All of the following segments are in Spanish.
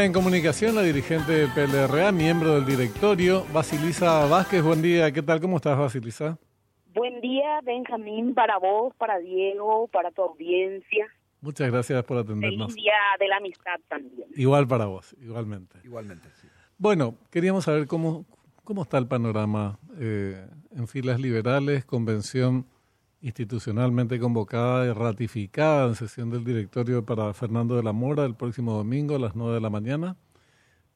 En comunicación, la dirigente del PLRA, miembro del directorio, Basilisa Vázquez. Buen día, ¿qué tal? ¿Cómo estás, Basilisa? Buen día, Benjamín, para vos, para Diego, para tu audiencia. Muchas gracias por atendernos. Feliz día de la amistad también. Igual para vos, igualmente. Igualmente, sí. Bueno, queríamos saber cómo, cómo está el panorama eh, en filas liberales, convención institucionalmente convocada y ratificada en sesión del directorio para Fernando de la Mora el próximo domingo a las 9 de la mañana,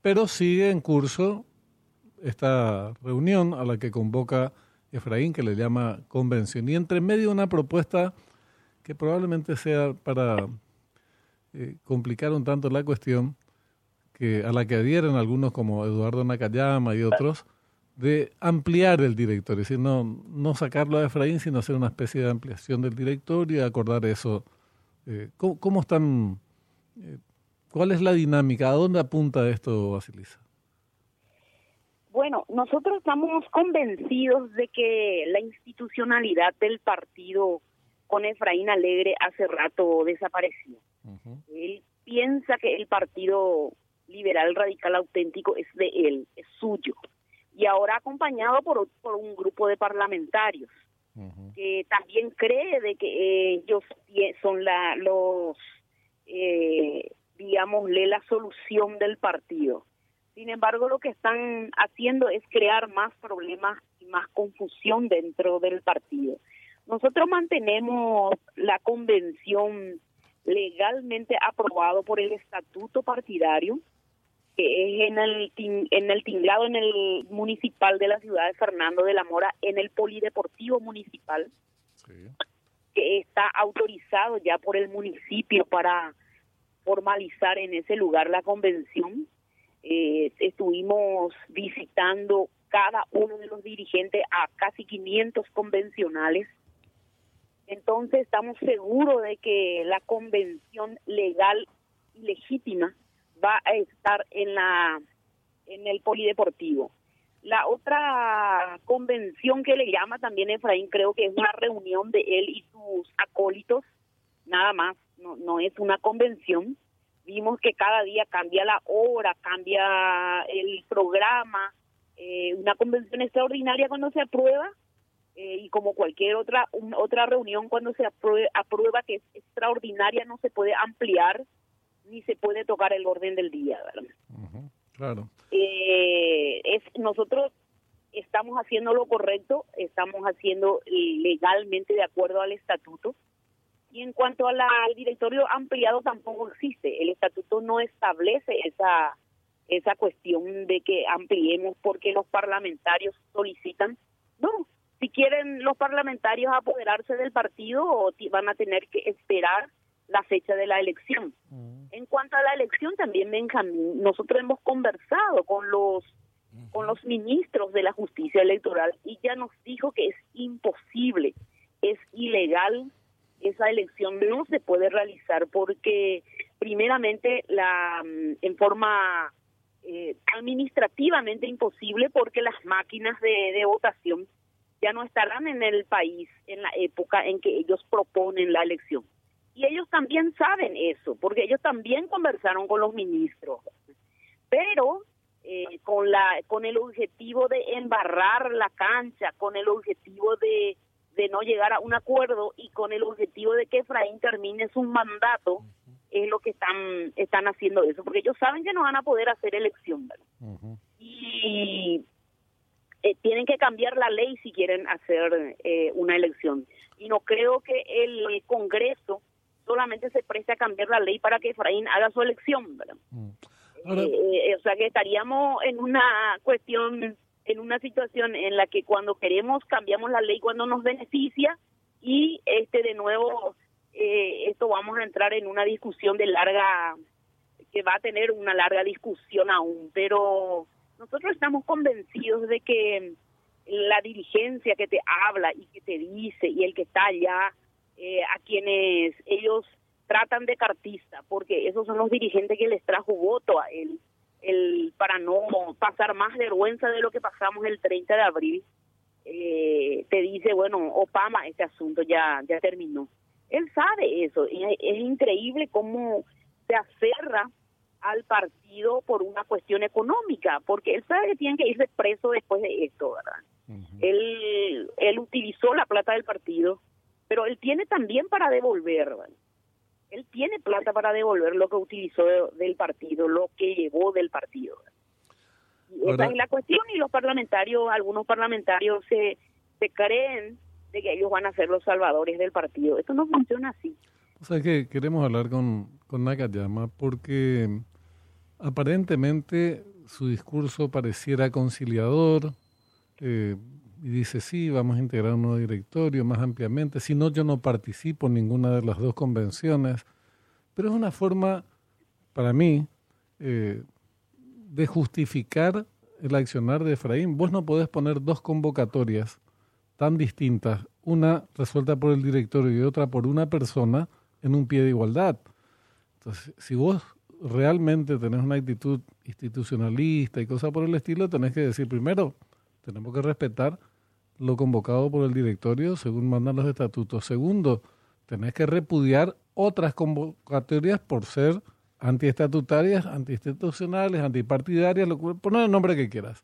pero sigue en curso esta reunión a la que convoca Efraín, que le llama convención, y entre medio una propuesta que probablemente sea para eh, complicar un tanto la cuestión, que a la que adhieren algunos como Eduardo Nakayama y otros, de ampliar el directorio, es decir, no, no sacarlo a Efraín, sino hacer una especie de ampliación del directorio y acordar eso. Eh, ¿cómo, están? Eh, ¿Cuál es la dinámica? ¿A dónde apunta esto, Basilisa? Bueno, nosotros estamos convencidos de que la institucionalidad del partido con Efraín Alegre hace rato desapareció. Él piensa que el partido liberal radical auténtico es de él, es suyo y ahora acompañado por, por un grupo de parlamentarios que también cree de que ellos son la, los, eh, digámosle, la solución del partido. Sin embargo, lo que están haciendo es crear más problemas y más confusión dentro del partido. Nosotros mantenemos la convención legalmente aprobado por el estatuto partidario, que es en el, en el tinglado, en el municipal de la ciudad de Fernando de la Mora, en el polideportivo municipal, que está autorizado ya por el municipio para formalizar en ese lugar la convención. Eh, estuvimos visitando cada uno de los dirigentes a casi 500 convencionales. Entonces estamos seguros de que la convención legal y legítima va a estar en la en el polideportivo. La otra convención que le llama también Efraín, creo que es una reunión de él y sus acólitos, nada más, no, no es una convención. Vimos que cada día cambia la hora, cambia el programa, eh, una convención extraordinaria cuando se aprueba eh, y como cualquier otra otra reunión cuando se aprueba que es extraordinaria no se puede ampliar ni se puede tocar el orden del día, ¿verdad? claro. Eh, es, nosotros estamos haciendo lo correcto, estamos haciendo legalmente de acuerdo al estatuto. Y en cuanto al directorio ampliado tampoco existe. El estatuto no establece esa esa cuestión de que ampliemos porque los parlamentarios solicitan. No, si quieren los parlamentarios apoderarse del partido van a tener que esperar la fecha de la elección. En cuanto a la elección también, Benjamín, nosotros hemos conversado con los con los ministros de la justicia electoral y ya nos dijo que es imposible, es ilegal esa elección no se puede realizar porque primeramente la mm, en forma eh, administrativamente imposible porque las máquinas de, de votación ya no estarán en el país en la época en que ellos proponen la elección y ellos también saben eso, porque ellos también conversaron con los ministros, pero eh, con la con el objetivo de embarrar la cancha, con el objetivo de, de no llegar a un acuerdo y con el objetivo de que Efraín termine su mandato, es lo que están están haciendo eso, porque ellos saben que no van a poder hacer elección, Y eh, tienen que cambiar la ley si quieren hacer eh, una elección. Y no creo que el Congreso solamente se preste a cambiar la ley para que Efraín haga su elección, ¿verdad? Mm. Eh, eh, o sea que estaríamos en una cuestión, en una situación en la que cuando queremos cambiamos la ley cuando nos beneficia y este de nuevo eh, esto vamos a entrar en una discusión de larga que va a tener una larga discusión aún, pero nosotros estamos convencidos de que la dirigencia que te habla y que te dice y el que está allá eh, a quienes ellos tratan de cartista, porque esos son los dirigentes que les trajo voto a él, el, para no pasar más vergüenza de lo que pasamos el 30 de abril. Eh, te dice, bueno, Obama, este asunto ya, ya terminó. Él sabe eso, y es, increíble cómo se aferra al partido por una cuestión económica, porque él sabe que tiene que irse preso después de esto, ¿verdad? él, él utilizó la plata del partido, pero él tiene también para devolver. Él tiene plata para devolver lo que utilizó del partido, lo que llevó del partido. esa es la cuestión y los parlamentarios, algunos parlamentarios se, se creen de que ellos van a ser los salvadores del partido. Esto no funciona así. O sea que queremos hablar con, con Nakayama porque aparentemente su discurso pareciera conciliador eh, y dice, sí, vamos a integrar un nuevo directorio más ampliamente, si no, yo no participo en ninguna de las dos convenciones, pero es una forma, para mí, eh, de justificar el accionar de Efraín. Vos no podés poner dos convocatorias tan distintas, una resuelta por el directorio y otra por una persona, en un pie de igualdad. Entonces, si vos realmente tenés una actitud institucionalista y cosas por el estilo, tenés que decir primero, tenemos que respetar lo convocado por el directorio según mandan los estatutos. Segundo, tenés que repudiar otras convocatorias por ser antiestatutarias, antiinstitucionales, antipartidarias, lo, poner el nombre que quieras.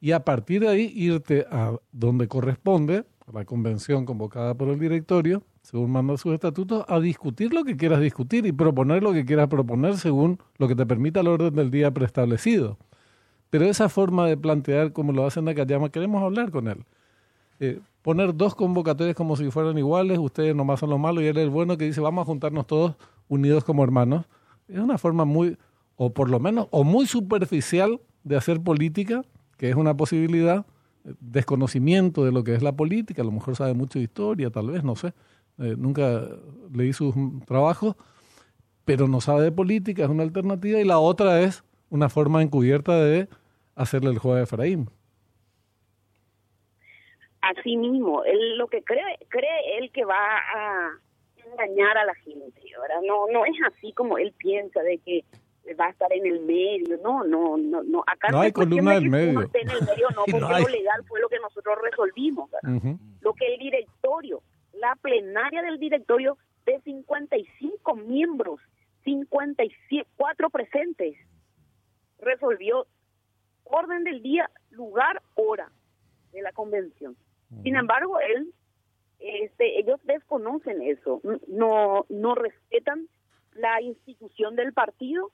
Y a partir de ahí irte a donde corresponde, a la convención convocada por el directorio, según manda sus estatutos, a discutir lo que quieras discutir y proponer lo que quieras proponer según lo que te permita el orden del día preestablecido. Pero esa forma de plantear, como lo hacen Nakayama, queremos hablar con él. Eh, poner dos convocatorias como si fueran iguales, ustedes nomás son los malos y él es el bueno que dice vamos a juntarnos todos unidos como hermanos. Es una forma muy, o por lo menos, o muy superficial de hacer política, que es una posibilidad, eh, desconocimiento de lo que es la política, a lo mejor sabe mucho de historia, tal vez, no sé, eh, nunca leí sus trabajos, pero no sabe de política, es una alternativa, y la otra es una forma encubierta de hacerle el juego de Efraín. Así mismo, él lo que cree, cree él que va a engañar a la gente, ahora no, no es así como él piensa de que va a estar en el medio, no, no, no, no. Acá no hay columna del medio. En el medio no, porque lo legal fue lo que nosotros resolvimos, Lo que el directorio la plenaria del directorio de 55 miembros, 54 presentes, resolvió orden del día, lugar, hora de la convención. Sin embargo, él, este, ellos desconocen eso, no, no respetan la institución del partido,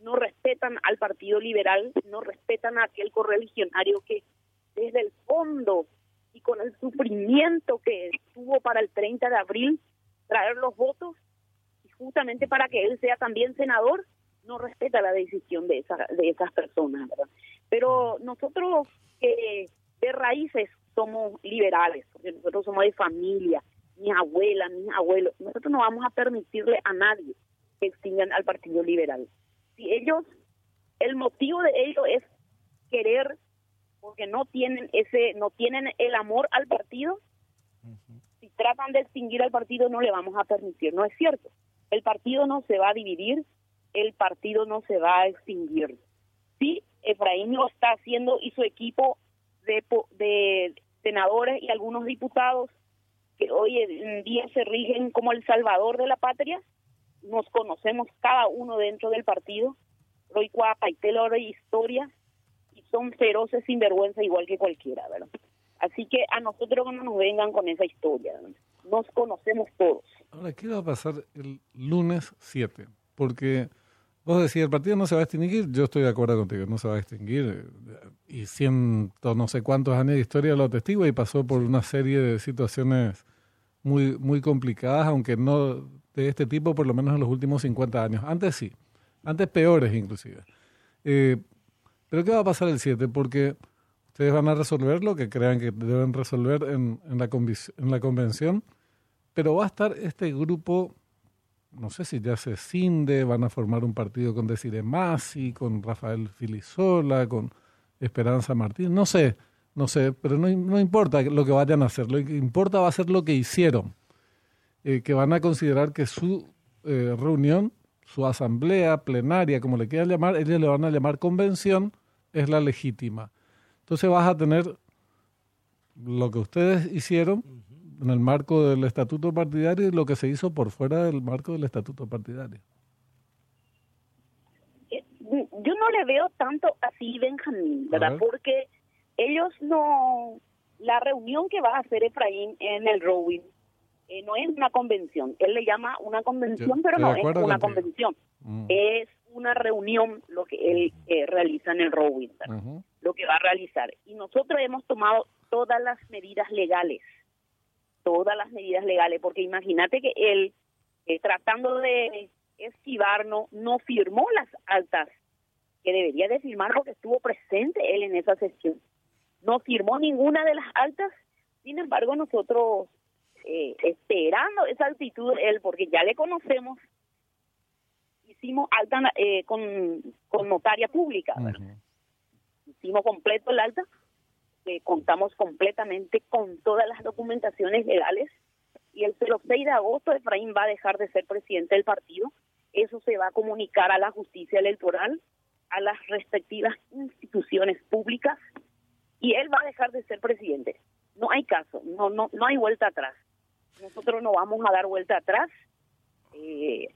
no respetan al Partido Liberal, no respetan a aquel correligionario que desde el fondo y con el sufrimiento que tuvo para el 30 de abril traer los votos y justamente para que él sea también senador, no respeta la decisión de, esa, de esas personas. Pero nosotros que de raíces somos liberales, porque nosotros somos de familia, mi abuela, mis abuelos, nosotros no vamos a permitirle a nadie que extingan al Partido Liberal. Si ellos, el motivo de ello es querer porque no tienen ese no tienen el amor al partido si tratan de extinguir al partido no le vamos a permitir. No es cierto. El partido no se va a dividir el partido no se va a extinguir. Sí Efraín lo está haciendo y su equipo de, de senadores y algunos diputados que hoy en día se rigen como el salvador de la patria nos conocemos cada uno dentro del partido y Taylor Historia son feroces sin vergüenza igual que cualquiera, ¿verdad? Así que a nosotros no nos vengan con esa historia, nos conocemos todos. Ahora, ¿qué va a pasar el lunes 7? Porque vos decís, el partido no se va a extinguir, yo estoy de acuerdo contigo, no se va a extinguir, y ciento no sé cuántos años de historia lo testigo y pasó por una serie de situaciones muy, muy complicadas, aunque no de este tipo, por lo menos en los últimos 50 años. Antes sí, antes peores inclusive. Eh, pero ¿qué va a pasar el 7? Porque ustedes van a resolver lo que crean que deben resolver en, en, la, en la convención, pero va a estar este grupo, no sé si ya se cinde, van a formar un partido con Desire Masi, con Rafael Filisola, con Esperanza Martín, no sé, no sé, pero no, no importa lo que vayan a hacer, lo que importa va a ser lo que hicieron, eh, que van a considerar que su eh, reunión, su asamblea plenaria, como le quieran llamar, ellos le van a llamar convención, es la legítima. Entonces vas a tener lo que ustedes hicieron en el marco del estatuto partidario y lo que se hizo por fuera del marco del estatuto partidario. yo no le veo tanto así, Benjamín, ¿verdad? Porque ellos no, la reunión que va a hacer Efraín en el Rowing eh, no es una convención. Él le llama una convención, pero no es una convención. Mm. Es una reunión lo que él eh, realiza en el Rowing, lo que va a realizar. Y nosotros hemos tomado todas las medidas legales, todas las medidas legales, porque imagínate que él, eh, tratando de esquivarnos, no firmó las altas que debería de firmar porque estuvo presente él en esa sesión. No firmó ninguna de las altas, sin embargo nosotros eh, esperando esa actitud él, porque ya le conocemos, hicimos alta eh, con, con notaria pública, hicimos completo el alta, eh, contamos completamente con todas las documentaciones legales y el 6 de agosto Efraín va a dejar de ser presidente del partido. Eso se va a comunicar a la justicia electoral, a las respectivas instituciones públicas y él va a dejar de ser presidente. No hay caso, no no no hay vuelta atrás. Nosotros no vamos a dar vuelta atrás. Eh,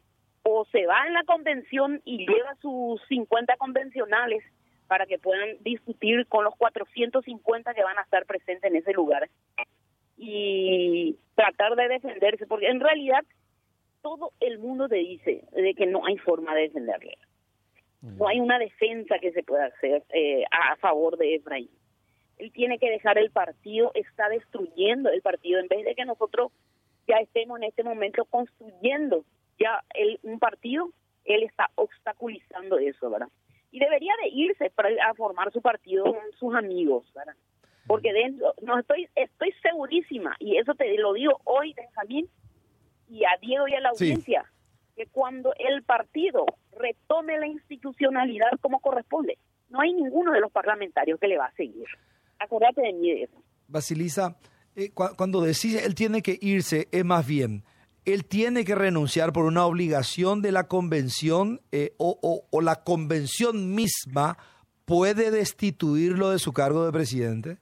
o se va en la convención y lleva sus 50 convencionales para que puedan discutir con los 450 que van a estar presentes en ese lugar y tratar de defenderse, porque en realidad todo el mundo te dice de que no hay forma de defenderle. No hay una defensa que se pueda hacer eh, a favor de Efraín. Él tiene que dejar el partido, está destruyendo el partido en vez de que nosotros ya estemos en este momento construyendo ya el, un partido, él está obstaculizando eso, ¿verdad? Y debería de irse para, a formar su partido con sus amigos, ¿verdad? Porque dentro, no estoy, estoy segurísima, y eso te lo digo hoy, Benjamín, y a Diego y a la audiencia, que cuando el partido retome la institucionalidad como corresponde, no hay ninguno de los parlamentarios que le va a seguir. Acuérdate de mí de eso. Basilisa, eh, cuando decide él tiene que irse, es más bien, él tiene que renunciar por una obligación de la convención eh, o, la convención misma puede destituirlo de su cargo de presidente?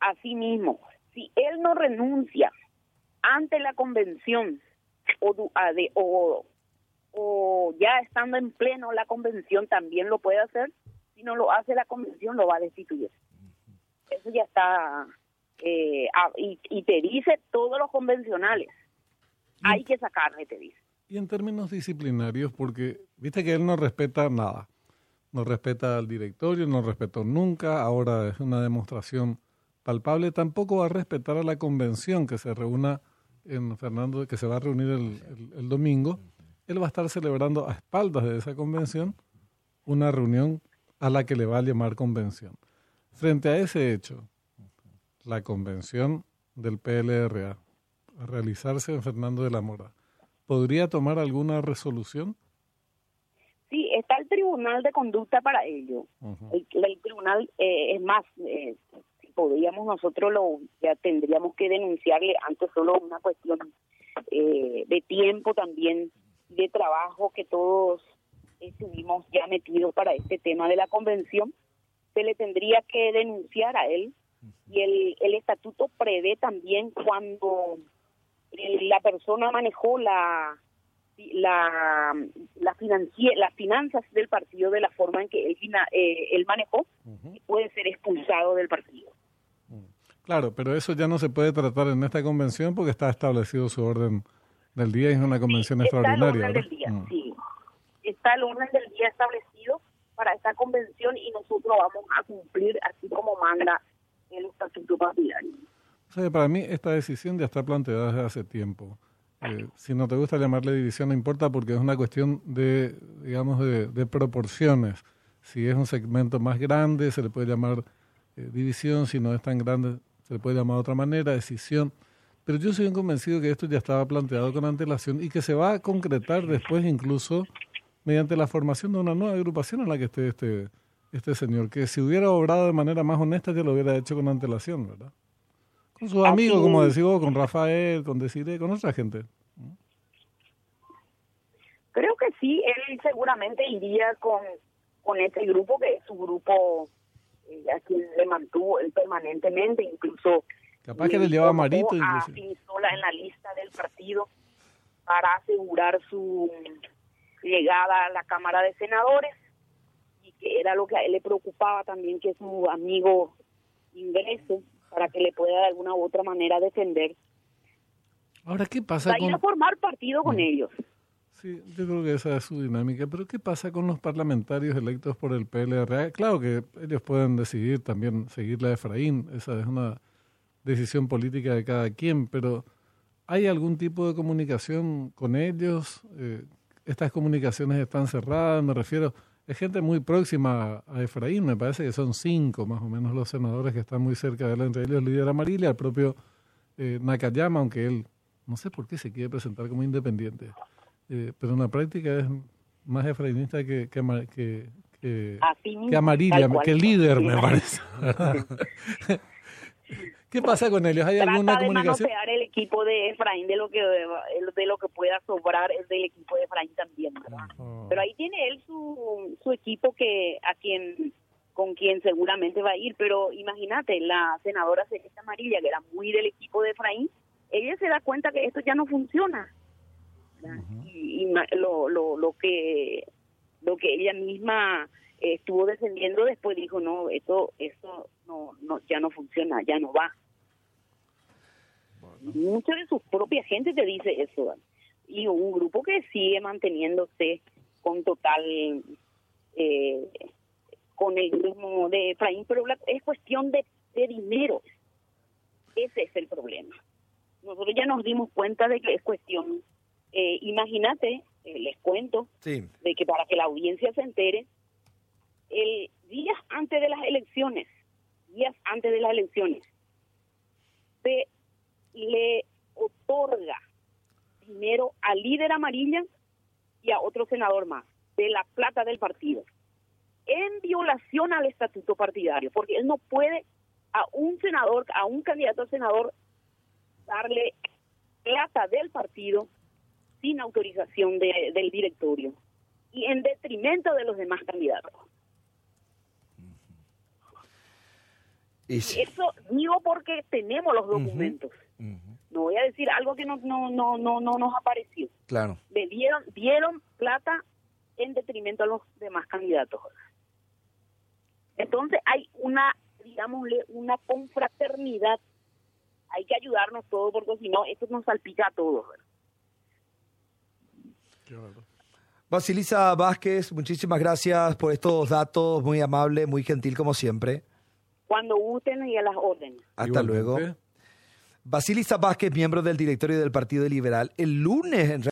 Así mismo, si él no renuncia ante la convención o, de, o, o ya estando en pleno la convención también lo puede hacer, si no lo hace la convención lo va a destituir. Eso ya está eh, y, te dice todos los convencionales. Hay que sacarle, te dice. Y en términos disciplinarios, porque viste que él no respeta nada. No respeta al directorio, no respetó nunca. Ahora es una demostración palpable. Tampoco va a respetar a la convención que se reúna en Fernando, que se va a reunir el, el domingo. Él va a estar celebrando a espaldas de esa convención una reunión a la que le va a llamar convención. Frente a ese hecho, la convención del PLRA a realizarse en Fernando de la Mora, ¿podría tomar alguna resolución? Sí, está el Tribunal de Conducta para ello. el, Tribunal eh, es más, eh, si podríamos nosotros lo ya tendríamos que denunciarle antes solo una cuestión eh, de tiempo también, de trabajo que todos estuvimos ya metidos para este tema de la convención, se le tendría que denunciar a él y el, el estatuto prevé también cuando la persona manejó la la la las finanzas del partido de la forma en que él, eh, él manejó puede ser expulsado del partido. Mm. Claro, pero eso ya no se puede tratar en esta convención porque está establecido su orden del día y es una convención extraordinaria. Está el orden del día, mm. sí. Está el orden del día establecido para esta convención y nosotros vamos a cumplir así como manda el estatuto partidario. Para mí esta decisión ya está planteada desde hace tiempo. Eh, si no te gusta llamarle división, no importa porque es una cuestión de, digamos, de, proporciones. Si es un segmento más grande, se le puede llamar eh, división. Si no es tan grande, se le puede llamar de otra manera, decisión. Pero yo soy convencido que esto ya estaba planteado con antelación y que se va a concretar después incluso mediante la formación de una nueva agrupación en la que esté este, este señor, que si hubiera obrado de manera más honesta ya lo hubiera hecho con antelación, ¿verdad? Con sus amigos, como decís con Rafael, con Desiree, con otra gente. Creo que sí, él seguramente iría con, con este grupo, que es su grupo eh, a quien le mantuvo él permanentemente, incluso... Capaz que le llevaba Marito. A sola en la lista del partido para asegurar su llegada a la Cámara de Senadores que era lo que a él le preocupaba también que su amigo ingrese para que le pueda de alguna u otra manera defender. Ahora, ¿qué pasa Va con...? a formar partido con Mm. ellos. Sí, yo creo que esa es su dinámica. Pero ¿qué pasa con los parlamentarios electos por el PLR? Claro que ellos pueden decidir también seguirle a Efraín. Esa es una decisión política de cada quien. Pero ¿hay algún tipo de comunicación con ellos? Eh, estas comunicaciones están cerradas, me refiero. Es gente muy próxima a Efraín. Me parece que son cinco más o menos los senadores que están muy cerca de él. Entre ellos Líder Amarilla, el propio eh, Nakayama, aunque él no sé por qué se quiere presentar como independiente. Eh, pero en la práctica es más efraínista que, que, que, que- que amarilla, que líder, me parece. ¿Qué pasa con ellos? ¿Hay alguna Trata de comunicación? manosear el equipo de Efraín de lo que de lo que pueda sobrar es del equipo de Efraín también, ¿verdad? Oh. Pero ahí tiene él su, su equipo que a quien con quien seguramente va a ir, pero imagínate, la senadora Celeste Amarilla, que era muy del equipo de Efraín, ella se da cuenta que esto ya no funciona. ¿verdad? Y, y ma- lo, lo, lo que lo que ella misma eh, estuvo defendiendo después dijo, no, esto esto no, no ya no funciona, ya no va. Mucha de su propia gente te dice eso. ¿verdad? Y un grupo que sigue manteniéndose con total eh, con el ritmo de Efraín, pero la- es cuestión de, de dinero. Ese es el problema. Nosotros ya nos dimos cuenta de que es cuestión, eh, imagínate, eh, les cuento, Sí. de que para que la audiencia se entere, el días antes de las elecciones, días antes de las elecciones, se le otorga dinero al líder amarilla y a otro senador más de la plata del partido en violación al estatuto partidario, porque él no puede a un senador, a un candidato a senador, darle plata del partido sin autorización de- del directorio y en detrimento de los demás candidatos. Y sí. Eso digo porque tenemos los documentos. No voy a decir algo que no no no no, no nos apareció. Claro. Le dieron dieron plata en detrimento a los demás candidatos. Entonces hay una, digámosle, una confraternidad. Hay que ayudarnos todos porque si no, esto nos salpica a todos. Basilisa Vázquez, muchísimas gracias por estos datos, muy amable, muy gentil como siempre. Cuando gusten y a las órdenes. Hasta luego. Basilisa Vázquez, miembro del directorio del Partido Liberal, el lunes en